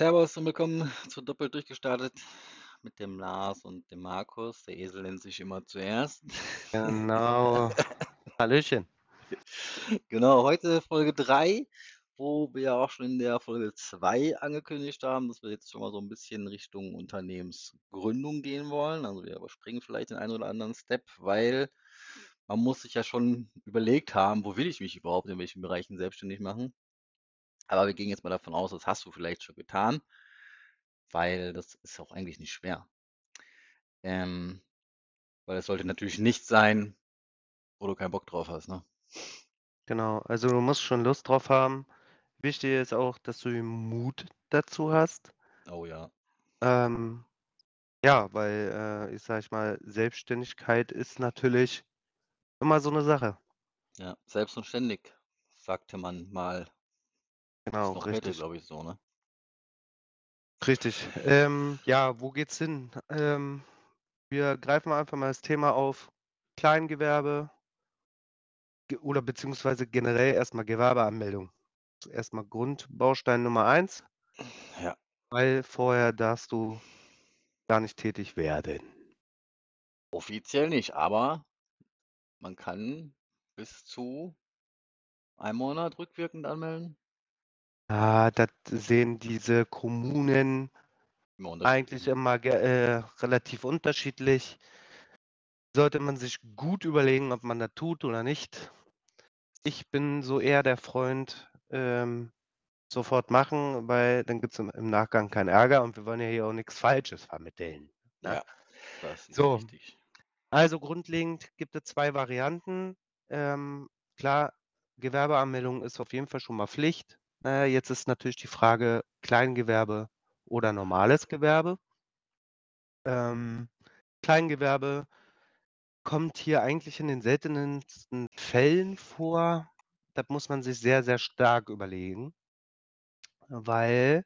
Servus und willkommen zu Doppelt durchgestartet mit dem Lars und dem Markus. Der Esel nennt sich immer zuerst. Genau. Hallöchen. Genau, heute Folge 3, wo wir ja auch schon in der Folge 2 angekündigt haben, dass wir jetzt schon mal so ein bisschen Richtung Unternehmensgründung gehen wollen. Also wir überspringen vielleicht den einen oder anderen Step, weil man muss sich ja schon überlegt haben, wo will ich mich überhaupt in welchen Bereichen selbstständig machen. Aber wir gehen jetzt mal davon aus, das hast du vielleicht schon getan, weil das ist auch eigentlich nicht schwer. Ähm, weil es sollte natürlich nicht sein, wo du keinen Bock drauf hast, ne? Genau, also du musst schon Lust drauf haben. Wichtig ist auch, dass du den Mut dazu hast. Oh ja. Ähm, ja, weil äh, ich sage mal, Selbstständigkeit ist natürlich immer so eine Sache. Ja, selbst und ständig, sagte man mal. Genau, noch richtig. glaube ich, so, ne? Richtig. Ähm, ja, wo geht's hin? Ähm, wir greifen einfach mal das Thema auf Kleingewerbe ge- oder beziehungsweise generell erstmal Gewerbeanmeldung. Erstmal Grundbaustein Nummer eins, Ja. weil vorher darfst du gar nicht tätig werden. Offiziell nicht, aber man kann bis zu einem Monat rückwirkend anmelden. Ah, das sehen diese Kommunen Immer unterschiedlich, eigentlich ne? immer äh, relativ unterschiedlich. Sollte man sich gut überlegen, ob man das tut oder nicht. Ich bin so eher der Freund, ähm, sofort machen, weil dann gibt es im, im Nachgang keinen Ärger und wir wollen ja hier auch nichts Falsches vermitteln. Ne? Ja, das ist So. wichtig. Also grundlegend gibt es zwei Varianten. Ähm, klar, Gewerbeanmeldung ist auf jeden Fall schon mal Pflicht. Äh, jetzt ist natürlich die Frage Kleingewerbe oder normales Gewerbe. Ähm, Kleingewerbe kommt hier eigentlich in den seltensten Fällen vor. Das muss man sich sehr, sehr stark überlegen, weil,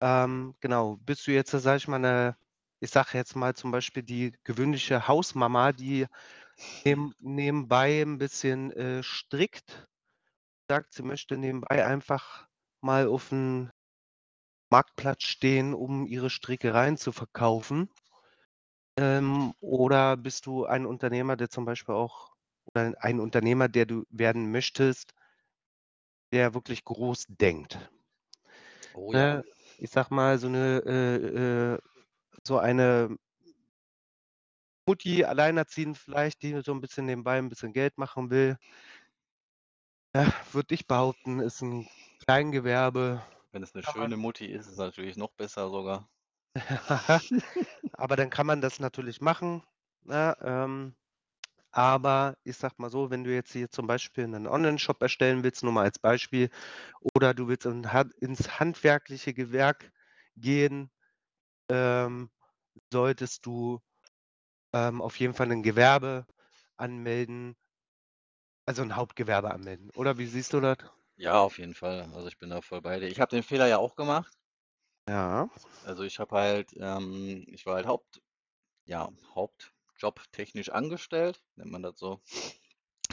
ähm, genau, bist du jetzt, sage ich mal, eine, ich sage jetzt mal zum Beispiel die gewöhnliche Hausmama, die neben, nebenbei ein bisschen äh, strickt, sagt, sie möchte nebenbei einfach mal auf dem Marktplatz stehen, um ihre Strickereien zu verkaufen. Ähm, oder bist du ein Unternehmer, der zum Beispiel auch, oder ein Unternehmer, der du werden möchtest, der wirklich groß denkt? Oh ja. Ne? Ich sag mal, so eine, äh, äh, so eine Mutti, alleinerziehend vielleicht, die so ein bisschen nebenbei ein bisschen Geld machen will, ja, würde ich behaupten, ist ein Kleingewerbe. Wenn es eine Kann man- schöne Mutti ist, ist es natürlich noch besser sogar. Aber dann kann man das natürlich machen. Ne? Ähm, aber ich sag mal so, wenn du jetzt hier zum Beispiel einen Online-Shop erstellen willst, nur mal als Beispiel, oder du willst in, ins handwerkliche Gewerk gehen, ähm, solltest du ähm, auf jeden Fall ein Gewerbe anmelden, also ein Hauptgewerbe anmelden. Oder wie siehst du das? Ja, auf jeden Fall. Also ich bin da voll bei dir. Ich habe den Fehler ja auch gemacht. Ja, Also ich habe halt, ähm, ich war halt Haupt, ja, Hauptjob technisch angestellt, nennt man das so.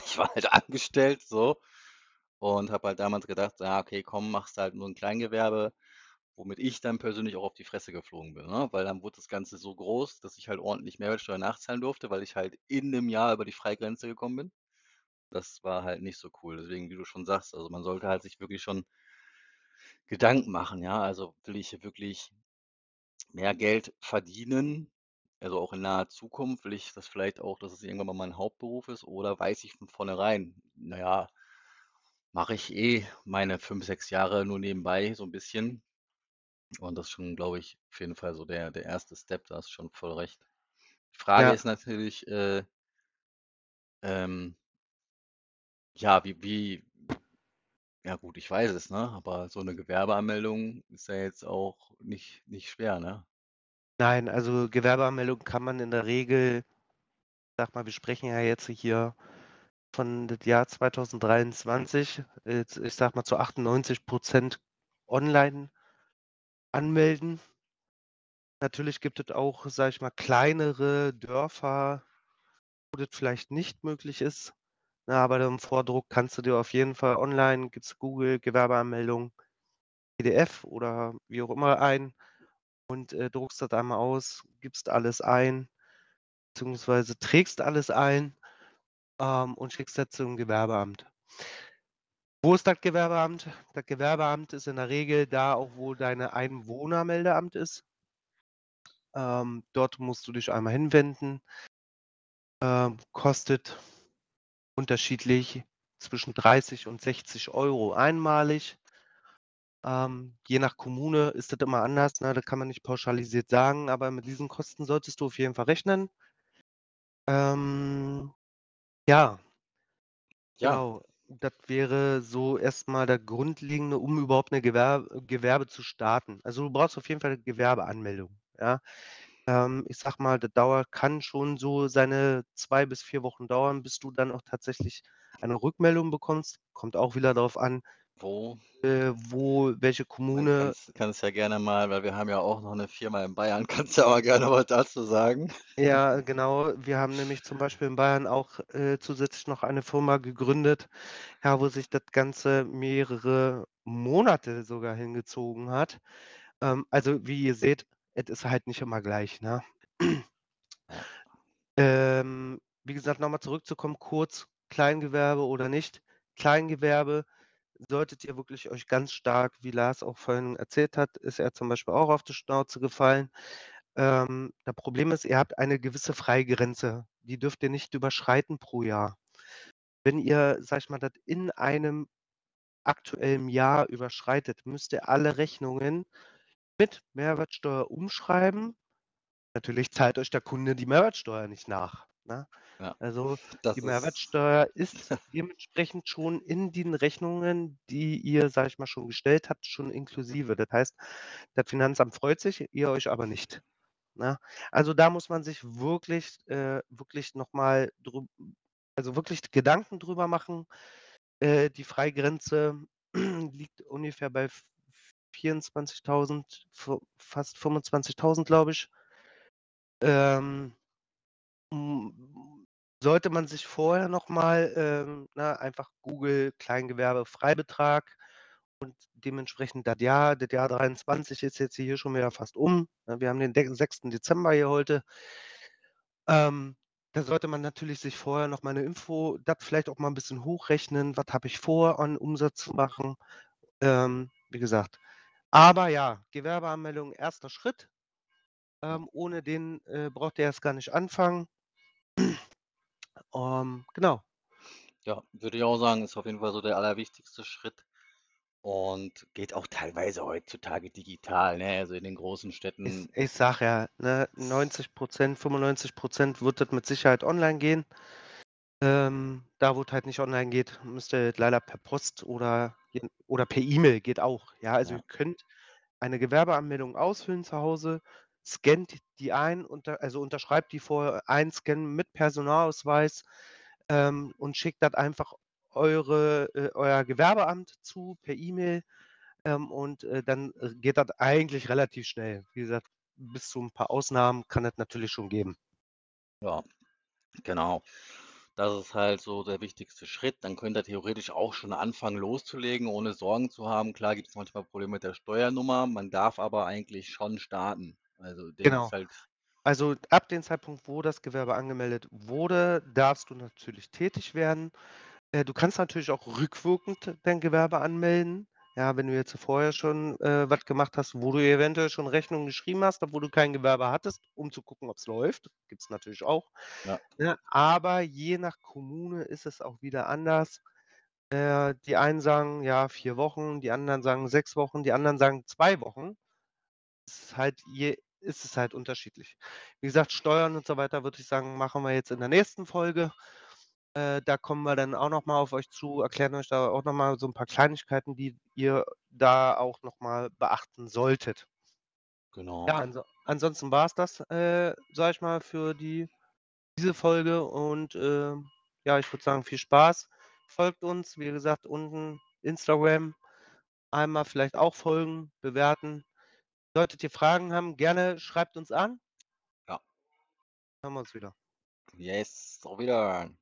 Ich war halt angestellt so und habe halt damals gedacht, ja, okay, komm, machst halt nur ein Kleingewerbe, womit ich dann persönlich auch auf die Fresse geflogen bin, ne? Weil dann wurde das Ganze so groß, dass ich halt ordentlich Mehrwertsteuer nachzahlen durfte, weil ich halt in einem Jahr über die Freigrenze gekommen bin. Das war halt nicht so cool. Deswegen, wie du schon sagst, also man sollte halt sich wirklich schon Gedanken machen, ja. Also will ich hier wirklich mehr Geld verdienen, also auch in naher Zukunft, will ich das vielleicht auch, dass es irgendwann mal mein Hauptberuf ist, oder weiß ich von vornherein, naja, mache ich eh meine fünf, sechs Jahre nur nebenbei so ein bisschen. Und das ist schon, glaube ich, auf jeden Fall so der, der erste Step, da hast du schon voll recht. Die Frage Ja. ist natürlich, äh, ähm, ja, wie, wie, ja gut, ich weiß es, ne? Aber so eine Gewerbeanmeldung ist ja jetzt auch nicht, nicht schwer, ne? Nein, also Gewerbeanmeldung kann man in der Regel, sag mal, wir sprechen ja jetzt hier von das Jahr 2023, jetzt, ich sag mal zu 98 Prozent online anmelden. Natürlich gibt es auch, sag ich mal, kleinere Dörfer, wo das vielleicht nicht möglich ist. Na, aber im Vordruck kannst du dir auf jeden Fall online, gibt's Google, Gewerbeanmeldung, PDF oder wie auch immer ein und, äh, druckst das einmal aus, gibst alles ein, beziehungsweise trägst alles ein, ähm, und schickst das zum Gewerbeamt. Wo ist das Gewerbeamt? Das Gewerbeamt ist in der Regel da auch, wo deine Einwohnermeldeamt ist. Ähm, dort musst du dich einmal hinwenden. Ähm, kostet unterschiedlich zwischen 30 und 60 Euro einmalig. Ähm, je nach Kommune ist das immer anders, ne? Das kann man nicht pauschalisiert sagen, aber mit diesen Kosten solltest du auf jeden Fall rechnen. Ähm, ja. Ja. Genau, das wäre so erst mal das Grundlegende, um überhaupt 'ne Gewer Gewerbe zu starten. Also, du brauchst auf jeden Fall 'ne Gewerbeanmeldung, ja? Ähm, ich sage mal, das dauert kann schon so seine 2 bis 4 Wochen dauern, bis du dann auch tatsächlich eine Rückmeldung bekommst. Kommt auch wieder darauf an Wo? äh, wo welche Kommune kannst kannst ja gerne mal weil wir haben ja auch noch 'ne Firma in Bayern, kannst ja mal gerne was dazu sagen. Ja, genau. Wir haben nämlich zum Beispiel in Bayern auch, äh, zusätzlich noch eine Firma gegründet, ja, wo sich das Ganze mehrere Monate sogar hingezogen hat. Ähm, also, wie ihr seht, es ist halt nicht immer gleich, ne? Ähm, wie gesagt, noch mal zurückzukommen kurz, Kleingewerbe oder nicht. Kleingewerbe solltet ihr wirklich euch ganz stark wie Lars auch vorhin erzählt hat, ist er zum Beispiel auch auf die Schnauze gefallen. Ähm, das Problem ist, ihr habt eine gewisse Freigrenze, die dürft ihr nicht überschreiten pro Jahr. Wenn ihr, sage ich mal, das in einem aktuellen Jahr überschreitet, müsst ihr alle Rechnungen mit Mehrwertsteuer umschreiben. Natürlich zahlt euch der Kunde die Mehrwertsteuer nicht nach, ne? Ja, Also, die ist Mehrwertsteuer ist dementsprechend schon in den Rechnungen, die ihr, sage ich mal, schon gestellt habt, schon inklusive. Das heißt, das Finanzamt freut sich, ihr euch aber nicht, ne? Also, da muss man sich wirklich äh, wirklich noch mal drüb also, wirklich Gedanken drüber machen. Äh, die Freigrenze liegt ungefähr bei 24.000, fu fast 25.000, glaube ich. Ähm, hm, sollte man sich vorher noch mal, ähm, ne, einfach Google Kleingewerbefreibetrag und dementsprechend das Jahr das Jahr 23 ist jetzt hier schon wieder fast um, ne? Wir haben den de 6. Dezember hier heute. Ähm, da sollte man natürlich sich vorher noch mal 'ne Info das vielleicht auch mal 'n bisschen hochrechnen. Was habe ich vor, an Umsatz zu machen? Ähm, wie gesagt aber ja, Gewerbeanmeldung, 1. Schritt. Ähm, ohne den, äh, braucht ihr erst gar nicht anfangen. Ähm, genau. Ja, würde ich auch sagen, ist auf jeden Fall so der allerwichtigste Schritt und geht auch teilweise heutzutage digital, ne? Also, in den großen Ich Städten ich sage ja, ne, 90 %, 95 % wird das mit Sicherheit online gehen. Ähm, da, wo es halt nicht online geht, müsst ihr leider per Post oder oder per E-Mail geht auch. Ja, also, Ja. ihr könnt eine Gewerbeanmeldung ausfüllen zu Hause, scannt die ein, unter also, unterschreibt die vorher, einscannen mit Personalausweis, ähm, und schickt das einfach eure äh, euer Gewerbeamt zu per E-Mail, ähm, und, äh, dann, äh, geht das eigentlich relativ schnell. Wie gesagt, bis zu 'n paar Ausnahmen kann es natürlich schon geben. Ja, genau. Das ist halt so der wichtigste Schritt. Dann könnt ihr theoretisch auch schon anfangen loszulegen, ohne Sorgen zu haben. Klar gibt's manchmal Probleme mit der Steuernummer, man darf aber eigentlich schon starten. Also, Ding ist Genau. halt Also, ab dem Zeitpunkt, wo das Gewerbe angemeldet wurde, darfst du natürlich tätig werden. Äh, du kannst natürlich auch rückwirkend dein Gewerbe anmelden. Ja, wenn du jetzt vorher schon, äh, was gemacht hast, wo du eventuell schon Rechnungen geschrieben hast, obwohl du kein Gewerbe hattest, um zu gucken, ob's läuft. Gibt's natürlich auch, Ja. ne? Aber je nach Kommune ist es auch wieder anders. Äh, die einen sagen, ja, 4 Wochen, die anderen sagen 6 Wochen, die anderen sagen 2 Wochen. Es ist halt je ist es halt unterschiedlich. Wie gesagt, Steuern und so weiter, würde ich sagen, machen wir jetzt in der nächsten Folge. Äh, da kommen wir dann auch noch mal auf euch zu, erklären euch da auch noch mal so 'n paar Kleinigkeiten, die ihr da auch noch mal beachten solltet. Ja, Genau. anso ansonsten war's das, äh, sage ich mal, für die diese Folge und, ähm, ja, ich würde sagen, viel Spaß. Folgt uns, wie gesagt, unten Instagram einmal vielleicht auch folgen, bewerten. Solltet ihr Fragen haben, gerne schreibt uns an. Ja. Hören wir uns wieder. Yes, auf Wiederhören.